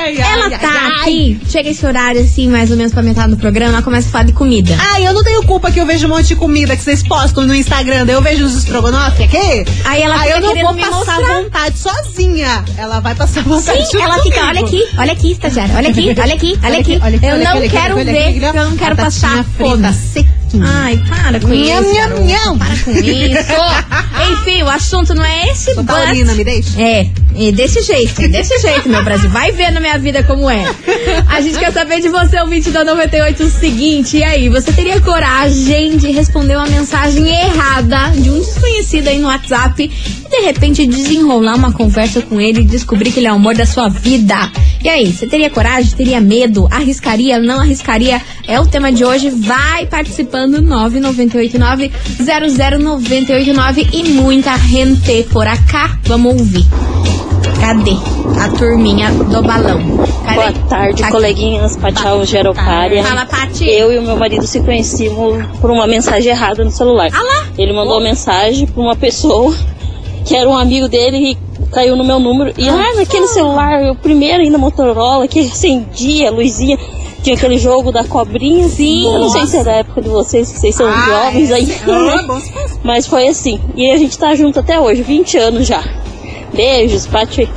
[SPEAKER 3] Ai, ai,
[SPEAKER 1] Ela
[SPEAKER 3] ai,
[SPEAKER 1] tá
[SPEAKER 3] ai.
[SPEAKER 1] aqui, chega esse horário assim, mais ou menos pra metade do programa, ela começa a falar de comida.
[SPEAKER 3] Ai, eu não tenho culpa que eu vejo um monte de comida que vocês postam no Instagram. Eu vejo os estrogonofe aqui.
[SPEAKER 1] Aí ela
[SPEAKER 3] Aí
[SPEAKER 1] fica
[SPEAKER 3] eu não vou passar
[SPEAKER 1] mostrar.
[SPEAKER 3] vontade sozinha. Ela vai passar vontade
[SPEAKER 1] Sim, ela fica,
[SPEAKER 3] comigo.
[SPEAKER 1] olha aqui, olha aqui, estagiária, olha aqui, olha aqui, olha aqui.
[SPEAKER 3] olha aqui,
[SPEAKER 1] Eu
[SPEAKER 3] olha
[SPEAKER 1] não
[SPEAKER 3] aqui,
[SPEAKER 1] quero
[SPEAKER 3] aqui,
[SPEAKER 1] ver,
[SPEAKER 3] aqui,
[SPEAKER 1] eu não quero passar fome. Ai, para com
[SPEAKER 3] Nham,
[SPEAKER 1] isso.
[SPEAKER 3] nham, nham.
[SPEAKER 1] Para com isso. Enfim, o assunto não é esse,
[SPEAKER 3] Sou
[SPEAKER 1] but-
[SPEAKER 3] taurina, me deixa.
[SPEAKER 1] É, é desse jeito, desse jeito, meu Brasil. Vai ver na minha vida como é. A gente quer saber de você, ouvinte da 98, o seguinte. E aí, você teria coragem de responder uma mensagem errada de um desconhecido aí no WhatsApp e de repente desenrolar uma conversa com ele e descobrir que ele é o amor da sua vida? E aí, você teria coragem? Teria medo? Arriscaria? Não arriscaria? É o tema de hoje. Vai participando 9989-00989 e muita gente por acá. Vamos ouvir. Cadê a turminha do balão? Cadê?
[SPEAKER 11] Boa tarde,
[SPEAKER 1] aqui.
[SPEAKER 11] coleguinhas, Patial Geropária.
[SPEAKER 1] Fala, Pati.
[SPEAKER 11] Eu e o meu marido se conhecemos por uma mensagem errada no celular.
[SPEAKER 1] Ah lá.
[SPEAKER 11] Ele mandou uma mensagem pra uma pessoa que era um amigo dele e caiu no meu número. E ah, naquele celular, o primeiro ainda Motorola, que acendia a luzinha. Tinha aquele jogo da cobrinha.
[SPEAKER 1] Sim.
[SPEAKER 11] Eu não sei se é da época de vocês, que vocês são
[SPEAKER 3] Ah,
[SPEAKER 11] jovens
[SPEAKER 3] é.
[SPEAKER 11] aí.
[SPEAKER 3] Ah, se fosse.
[SPEAKER 11] Mas foi assim. E a gente tá junto até hoje, 20 anos já. Beijos, Pati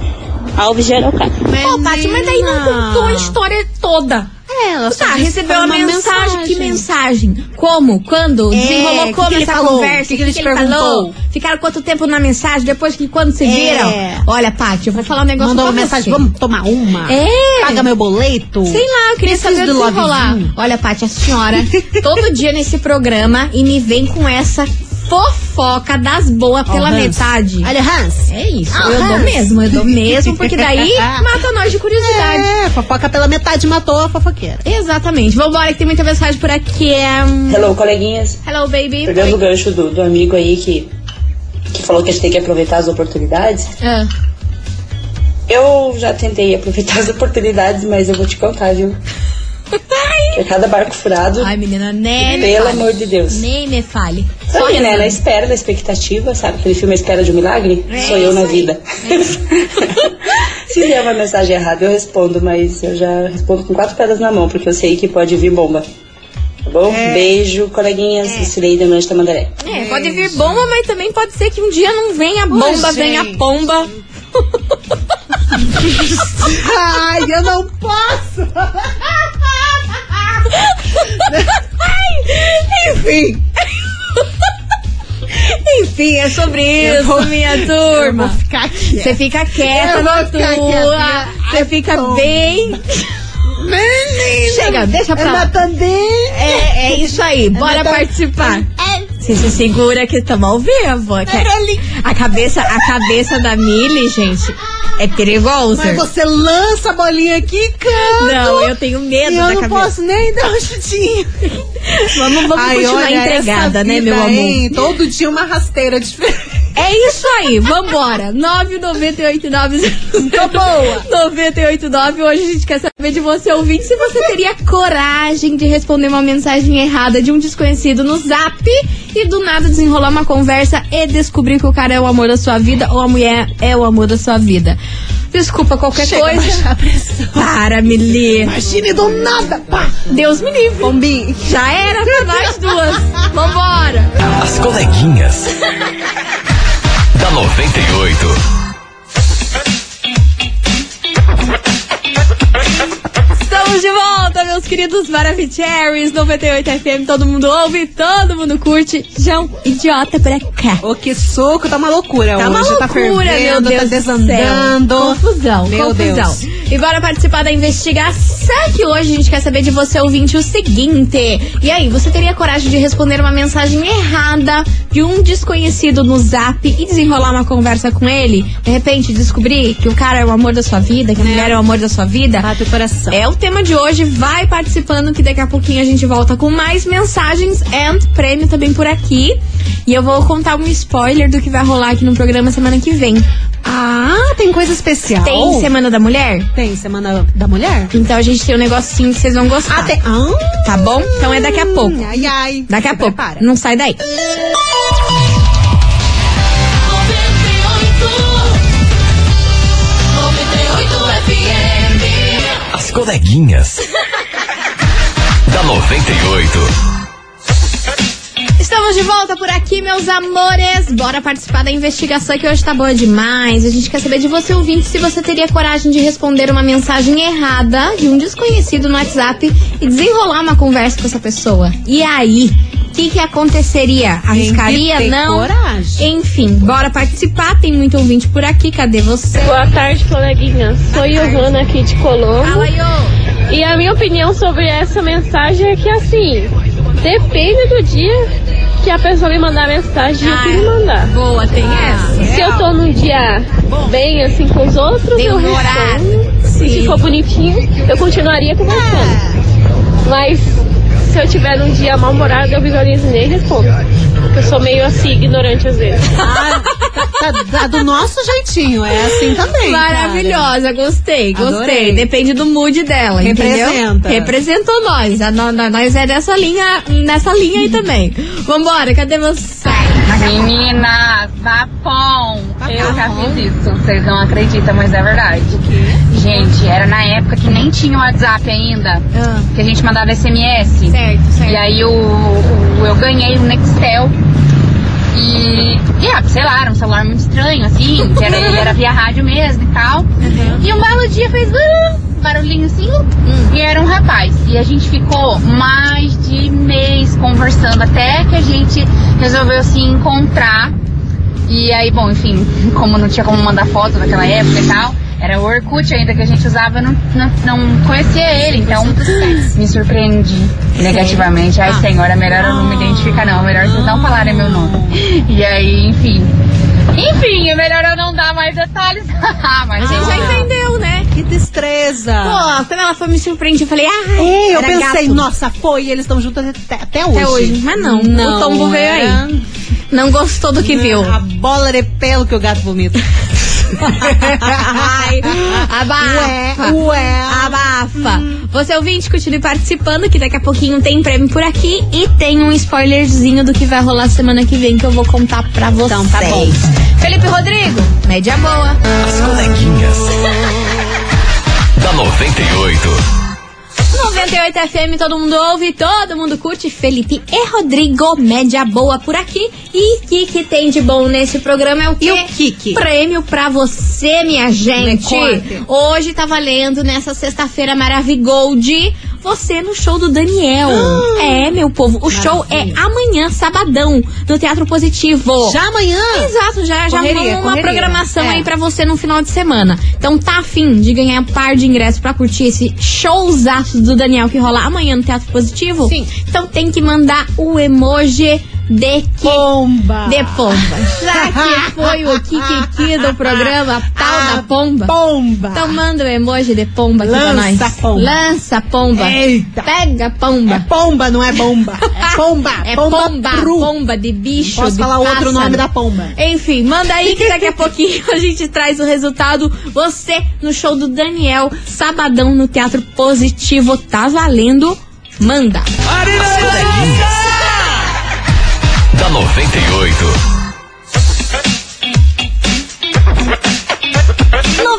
[SPEAKER 11] Alves Gerocária.
[SPEAKER 1] Ô, Pati, mas daí não contou a história toda.
[SPEAKER 3] É, ela só
[SPEAKER 1] Tá, recebeu
[SPEAKER 3] que
[SPEAKER 1] uma
[SPEAKER 3] foi
[SPEAKER 1] mensagem. Que mensagem? Como? Quando?
[SPEAKER 3] É,
[SPEAKER 1] Desenrolou
[SPEAKER 3] que
[SPEAKER 1] como
[SPEAKER 3] que ele
[SPEAKER 1] essa
[SPEAKER 3] falou?
[SPEAKER 1] conversa?
[SPEAKER 3] Que que ele te
[SPEAKER 1] falou?
[SPEAKER 3] perguntou?
[SPEAKER 1] Ficaram quanto tempo na mensagem? Depois que quando se
[SPEAKER 3] É.
[SPEAKER 1] viram? Olha, Paty, eu vou falar um negócio
[SPEAKER 3] Mandou
[SPEAKER 1] pra
[SPEAKER 3] uma mensagem,
[SPEAKER 1] você.
[SPEAKER 3] vamos tomar uma?
[SPEAKER 1] É.
[SPEAKER 3] Paga meu boleto?
[SPEAKER 1] Sei lá, eu queria
[SPEAKER 3] Preciso
[SPEAKER 1] saber
[SPEAKER 3] do
[SPEAKER 1] desenrolar.
[SPEAKER 3] lovezinho.
[SPEAKER 1] Olha, Paty, a senhora, todo dia nesse programa e me vem com essa fofoca das boas pela
[SPEAKER 3] Hans.
[SPEAKER 1] metade.
[SPEAKER 3] Olha, Hans.
[SPEAKER 1] É isso,
[SPEAKER 3] Ah,
[SPEAKER 1] eu dou
[SPEAKER 3] Hans.
[SPEAKER 1] mesmo, eu dou mesmo, porque daí mata nós de curiosidade.
[SPEAKER 3] É, fofoca pela metade matou a fofoqueira.
[SPEAKER 1] Exatamente. Vambora, que tem muita mensagem por aqui. É... um-
[SPEAKER 12] Hello, coleguinhas.
[SPEAKER 1] Hello, baby.
[SPEAKER 12] Pegando o gancho do, do amigo aí que, que falou que a gente tem que aproveitar as oportunidades.
[SPEAKER 1] Ah.
[SPEAKER 12] Eu já tentei aproveitar as oportunidades, mas eu vou te contar, viu? É cada barco furado.
[SPEAKER 1] Ai, menina, nem me
[SPEAKER 12] Pelo
[SPEAKER 1] fale.
[SPEAKER 12] amor de Deus.
[SPEAKER 1] Nem me fale.
[SPEAKER 12] Só né?
[SPEAKER 1] rezando.
[SPEAKER 12] Na espera, na expectativa, sabe? Aquele filme A Espera de um Milagre?
[SPEAKER 1] É
[SPEAKER 12] Sou eu na
[SPEAKER 1] aí.
[SPEAKER 12] vida. Se der uma mensagem errada, eu respondo, mas eu já respondo com quatro pedras na mão, porque eu sei que pode vir bomba. Tá bom? Beijo, coleguinhas. É. Cirei Noite Tamandaré.
[SPEAKER 1] É, pode vir bomba, mas também pode ser que um dia não venha bomba,
[SPEAKER 3] Ô,
[SPEAKER 1] venha pomba.
[SPEAKER 3] Ai, eu não posso!
[SPEAKER 1] Enfim. Enfim, é sobre isso,
[SPEAKER 3] vou-
[SPEAKER 1] minha turma.
[SPEAKER 3] vou ficar aqui.
[SPEAKER 1] Você fica quieta
[SPEAKER 3] Eu
[SPEAKER 1] na tua.
[SPEAKER 3] quieta.
[SPEAKER 1] Você fica bem. Chega, deixa pra
[SPEAKER 3] É
[SPEAKER 1] lá.
[SPEAKER 3] também.
[SPEAKER 1] É, é isso aí, bora
[SPEAKER 3] Mas tá-
[SPEAKER 1] participar. Você se segura que estamos ao vivo. que- A cabeça, a cabeça da Millie, gente, é perigosa.
[SPEAKER 3] Mas você lança a bolinha aqui, cara.
[SPEAKER 1] Não, eu tenho medo
[SPEAKER 3] e
[SPEAKER 1] da
[SPEAKER 3] eu não
[SPEAKER 1] cabeça.
[SPEAKER 3] posso nem dar um chutinho.
[SPEAKER 1] Vamos, vamos
[SPEAKER 3] Ai,
[SPEAKER 1] continuar
[SPEAKER 3] olha,
[SPEAKER 1] entregada, né, meu amor?
[SPEAKER 3] hein? Todo dia uma rasteira diferente.
[SPEAKER 1] É isso aí, vambora. 99890.
[SPEAKER 3] Tô boa.
[SPEAKER 1] 989. Hoje a gente quer saber de você, ouvinte, se você teria coragem de responder uma mensagem errada de um desconhecido no zap e do nada desenrolar uma conversa e descobrir que o cara é o amor da sua vida ou a mulher é o amor da sua vida. Desculpa qualquer
[SPEAKER 3] Chega
[SPEAKER 1] coisa. Para, Mili.
[SPEAKER 3] Imagine do nada, pá.
[SPEAKER 1] Deus me livre.
[SPEAKER 3] Bombinho.
[SPEAKER 1] Já era pra nós duas. Vambora.
[SPEAKER 4] As coleguinhas. da 98.
[SPEAKER 1] Estamos de volta, meus queridos Maravicheries 98 FM. Todo mundo ouve, todo mundo curte. João, idiota pra cá.
[SPEAKER 3] Ô, que soco, tá uma loucura
[SPEAKER 1] Tá
[SPEAKER 3] hoje.
[SPEAKER 1] uma loucura,
[SPEAKER 3] tá fervendo,
[SPEAKER 1] meu Deus
[SPEAKER 3] tá
[SPEAKER 1] do
[SPEAKER 3] desandando.
[SPEAKER 1] Confusão,
[SPEAKER 3] Meu
[SPEAKER 1] confusão.
[SPEAKER 3] Deus.
[SPEAKER 1] E bora participar da investigação que hoje a gente quer saber de você, ouvinte, o seguinte. E aí, você teria coragem de responder uma mensagem errada de um desconhecido no zap e desenrolar uma conversa com ele? De repente, descobrir que o cara é o amor da sua vida, que a mulher é o amor da sua vida?
[SPEAKER 3] Bate o coração.
[SPEAKER 1] É o tema de hoje. Vai participando que daqui a pouquinho a gente volta com mais mensagens and prêmio também por aqui. E eu vou contar um spoiler do que vai rolar aqui no programa semana que vem.
[SPEAKER 3] Ah, tem coisa especial.
[SPEAKER 1] Tem Semana da Mulher?
[SPEAKER 3] Tem Semana da Mulher?
[SPEAKER 1] Então a gente tem um negocinho que vocês vão gostar.
[SPEAKER 3] Ah, tem. Ah,
[SPEAKER 1] Tá bom? Então é daqui a pouco.
[SPEAKER 3] Ai, ai.
[SPEAKER 1] Daqui a pouco.
[SPEAKER 3] prepara.
[SPEAKER 1] Não sai daí.
[SPEAKER 4] Coleguinhas. da 98.
[SPEAKER 1] Estamos de volta por aqui, meus amores. Bora participar da investigação que hoje tá boa demais. A gente quer saber de você, ouvinte, se você teria coragem de responder uma mensagem errada de um desconhecido no WhatsApp e desenrolar uma conversa com essa pessoa. E aí? O que, que aconteceria? Arriscaria?
[SPEAKER 3] ter
[SPEAKER 1] Não?
[SPEAKER 3] coragem.
[SPEAKER 1] Enfim, bora participar. Tem muito ouvinte por aqui. Cadê você?
[SPEAKER 13] Boa tarde, coleguinha. Sou Johanna aqui de Colombo.
[SPEAKER 1] Fala, Iô.
[SPEAKER 13] E a minha opinião sobre essa mensagem é que assim, depende do dia que a pessoa me mandar mensagem e eu
[SPEAKER 1] Ah,
[SPEAKER 13] que me mandar.
[SPEAKER 1] Boa, tem essa.
[SPEAKER 13] Se eu tô num dia bem assim com os outros,
[SPEAKER 1] Tem
[SPEAKER 13] eu
[SPEAKER 1] um
[SPEAKER 13] respondo.
[SPEAKER 1] Sim.
[SPEAKER 13] Se for bonitinho, eu continuaria conversando. Mas se eu tiver num dia mal-humorado, eu visualizo e nem respondo. Porque eu sou meio assim, ignorante às vezes.
[SPEAKER 3] Ah, tá, tá- tá do nosso jeitinho, é assim também. cara.
[SPEAKER 1] Maravilhosa, gostei, gostei.
[SPEAKER 3] Adorei.
[SPEAKER 1] Depende do mood dela,
[SPEAKER 3] Representa.
[SPEAKER 1] entendeu? Representou nós. A, no- nós é dessa linha, nessa linha aí também. Vambora, cadê você?
[SPEAKER 14] Meninas, vapom! Eu já fiz isso, vocês não acreditam, mas é verdade. Gente, era na época que nem tinha o WhatsApp ainda, que a gente mandava SMS.
[SPEAKER 1] Certo, certo.
[SPEAKER 14] E aí o, o- eu ganhei um Nextel. E, e ah, sei lá, era um celular muito estranho, assim, que era, ele era via rádio mesmo e tal. E um belo dia fez uh, barulhinho assim, uh, e era um rapaz. E a gente ficou mais de mês conversando, até que a gente resolveu se encontrar. E aí, bom, enfim, como não tinha como mandar foto naquela época e tal, era o Orkut ainda que a gente usava, eu não, não, não conhecia ele, então me surpreendi negativamente. Ai, senhora, melhor eu não me identificar não, melhor vocês não falarem meu nome. E aí, enfim. Enfim, é melhor eu não dar mais detalhes. Mas
[SPEAKER 1] Você já
[SPEAKER 14] não.
[SPEAKER 1] entendeu, né?
[SPEAKER 3] Que destreza.
[SPEAKER 1] Pô, quando ela foi me surpreender, eu falei, ah,
[SPEAKER 3] É, eu pensei,
[SPEAKER 1] gato.
[SPEAKER 3] nossa, foi, eles estão juntos até, até hoje.
[SPEAKER 1] Até hoje. Mas não,
[SPEAKER 3] não
[SPEAKER 1] o tombo veio
[SPEAKER 3] era-
[SPEAKER 1] aí. Não gostou do que viu.
[SPEAKER 3] A bola de pelo que o gato vomita.
[SPEAKER 1] Ai, abafa.
[SPEAKER 3] Ué, ué.
[SPEAKER 1] Abafa. Você ouvinte, continue participando, que daqui a pouquinho tem prêmio por aqui e tem um spoilerzinho do que vai rolar semana que vem que eu vou contar pra vocês.
[SPEAKER 3] Então, tá bom.
[SPEAKER 1] Felipe Rodrigo, média boa.
[SPEAKER 4] As coleguinhas. da 98.
[SPEAKER 1] 98 FM, todo mundo ouve, todo mundo curte. Felipe e Rodrigo, média boa por aqui. E o que, que tem de bom nesse programa é o quê?
[SPEAKER 3] E o que?
[SPEAKER 1] Prêmio pra você, minha gente. Hoje tá valendo nessa sexta-feira Maravigold. Você no show do Daniel. é, meu povo. O show é
[SPEAKER 3] Maravilha.
[SPEAKER 1] amanhã, sabadão, no Teatro Positivo.
[SPEAKER 3] Já amanhã?
[SPEAKER 1] Exato, já, já
[SPEAKER 3] Correria,
[SPEAKER 1] arrumamos uma
[SPEAKER 3] correria.
[SPEAKER 1] programação
[SPEAKER 3] É.
[SPEAKER 1] aí pra você no final de semana. Então tá afim de ganhar um par de ingressos pra curtir esse showzaço do Daniel que rola amanhã no Teatro Positivo?
[SPEAKER 3] Sim.
[SPEAKER 1] Então tem que mandar o emoji de que?
[SPEAKER 3] Pomba.
[SPEAKER 1] De pomba. Já que foi o Kikiki do programa Tal da Pomba.
[SPEAKER 3] Pomba.
[SPEAKER 1] Então manda o emoji de pomba aqui pra
[SPEAKER 3] Lança
[SPEAKER 1] nós.
[SPEAKER 3] pomba.
[SPEAKER 1] Lança pomba.
[SPEAKER 3] Eita.
[SPEAKER 1] Pega pomba.
[SPEAKER 3] É pomba, não é bomba. É pomba.
[SPEAKER 1] É
[SPEAKER 3] pomba,
[SPEAKER 1] pomba, pomba de bicho.
[SPEAKER 3] Posso
[SPEAKER 1] de
[SPEAKER 3] falar o outro
[SPEAKER 1] pássaro.
[SPEAKER 3] nome da pomba.
[SPEAKER 1] Enfim, manda aí que daqui a pouquinho a gente traz o resultado. Você no show do Daniel, sabadão no Teatro Positivo. Tá valendo? Manda.
[SPEAKER 4] As coleguinhas. Da 98.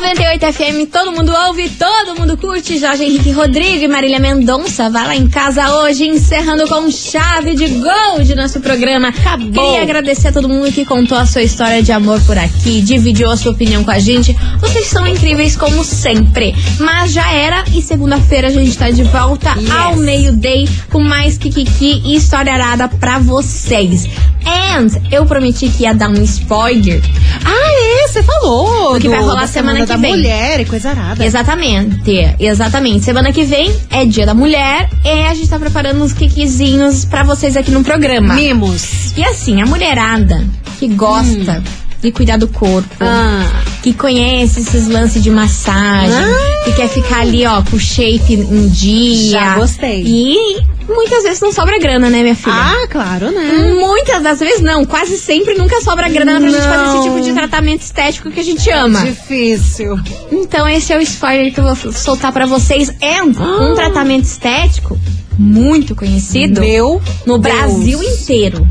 [SPEAKER 1] 98 FM, todo mundo ouve, todo mundo curte. Jorge Henrique Rodrigo e Marília Mendonça. Vai lá em casa hoje, encerrando com chave de gol de nosso programa. Acabou. Queria agradecer a todo mundo que contou a sua história de amor por aqui, dividiu a sua opinião com a gente. Vocês são incríveis como sempre. Mas já era e segunda-feira a gente tá de volta ao meio-day com mais Kikiki e história arada pra vocês. And eu prometi que ia dar um spoiler.
[SPEAKER 3] Ah, é? Você falou.
[SPEAKER 1] Do que vai rolar
[SPEAKER 3] da
[SPEAKER 1] semana, que
[SPEAKER 3] da
[SPEAKER 1] vem.
[SPEAKER 3] mulher e coisa arada.
[SPEAKER 1] Exatamente, exatamente. Semana que vem é dia da mulher e a gente tá preparando uns kikizinhos pra vocês aqui no programa.
[SPEAKER 3] Mimos.
[SPEAKER 1] E assim, a mulherada que gosta de cuidar do corpo,
[SPEAKER 3] Hum. Ah.
[SPEAKER 1] que conhece esses lances de massagem,
[SPEAKER 3] Ah.
[SPEAKER 1] que quer ficar ali, ó, com o shape um dia.
[SPEAKER 3] Já gostei.
[SPEAKER 1] E muitas vezes não sobra grana, né, minha filha?
[SPEAKER 3] Ah, claro, né?
[SPEAKER 1] Muitas das vezes não, quase sempre nunca sobra grana pra gente fazer esse tipo de tratamento estético que a gente ama.
[SPEAKER 3] Difícil.
[SPEAKER 1] Então esse é o spoiler que eu vou soltar pra vocês. É um
[SPEAKER 3] Ah.
[SPEAKER 1] tratamento estético muito conhecido
[SPEAKER 3] Meu
[SPEAKER 1] no
[SPEAKER 3] Deus.
[SPEAKER 1] Brasil inteiro.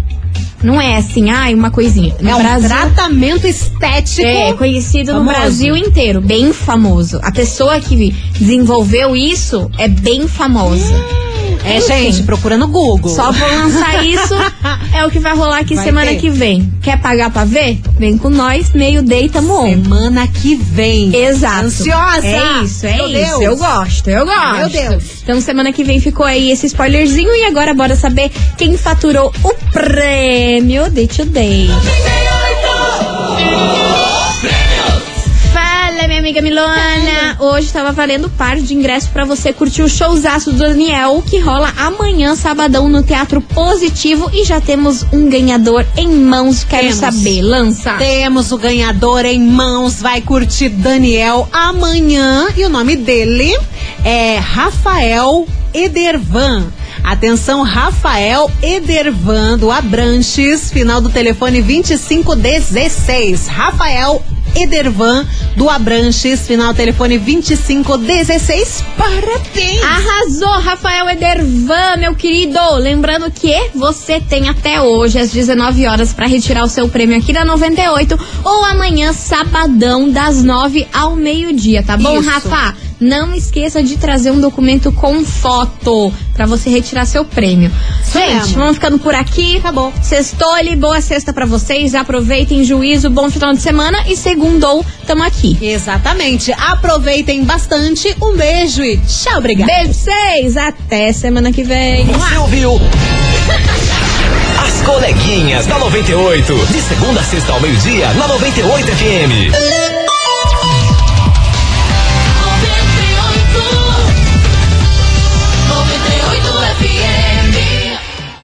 [SPEAKER 1] Não é assim, ai, uma coisinha. No
[SPEAKER 3] É um
[SPEAKER 1] Brasil,
[SPEAKER 3] tratamento estético.
[SPEAKER 1] é conhecido no
[SPEAKER 3] famoso.
[SPEAKER 1] Brasil inteiro, bem famoso. A pessoa que desenvolveu isso é bem famosa.
[SPEAKER 3] É, gente, procura no Google.
[SPEAKER 1] Só vou lançar isso, é o que vai rolar aqui
[SPEAKER 3] Vai
[SPEAKER 1] semana
[SPEAKER 3] ter.
[SPEAKER 1] que vem. Quer pagar pra ver? Vem com nós, meio day, tamo on.
[SPEAKER 3] Semana que vem.
[SPEAKER 1] Exato.
[SPEAKER 3] Ansiosa.
[SPEAKER 1] É isso, é
[SPEAKER 3] Meu
[SPEAKER 1] isso.
[SPEAKER 3] Deus.
[SPEAKER 1] Eu gosto, eu gosto.
[SPEAKER 3] Meu Deus.
[SPEAKER 1] Então semana que vem ficou aí esse spoilerzinho e agora bora saber quem faturou o prêmio de Today. Fala, minha amiga Milona! Hoje tava valendo par de ingresso pra você curtir o showzaço do Daniel, que rola amanhã, sabadão, no Teatro Positivo. E já temos um ganhador em mãos. Quero
[SPEAKER 3] Temos.
[SPEAKER 1] saber, lança!
[SPEAKER 3] Temos o ganhador em mãos, vai curtir Daniel amanhã e o nome dele é Rafael Edervan. Atenção, Rafael Edervan do Abranches, final do telefone 2516. Rafael Edervan do Abranches, final telefone 2516. Parabéns!
[SPEAKER 1] Arrasou, Rafael Edervan, meu querido. Lembrando que você tem até hoje, às 19 horas, pra retirar o seu prêmio aqui da 98 ou amanhã, sabadão, das 9 ao meio-dia, tá bom,
[SPEAKER 3] Isso.
[SPEAKER 1] Rafa? Não esqueça de trazer um documento com foto pra você retirar seu prêmio. Gente,
[SPEAKER 3] mesmo.
[SPEAKER 1] vamos ficando por aqui.
[SPEAKER 3] Acabou.
[SPEAKER 1] Sextou-lhe, boa sexta pra vocês. Aproveitem, juízo, bom final de semana e segundou, tamo aqui.
[SPEAKER 3] Exatamente. Aproveitem bastante. Um beijo e tchau, obrigada.
[SPEAKER 1] Beijo pra vocês, até semana que vem.
[SPEAKER 4] Você ouviu? As coleguinhas da 98. De segunda a sexta ao meio-dia, na 98 FM.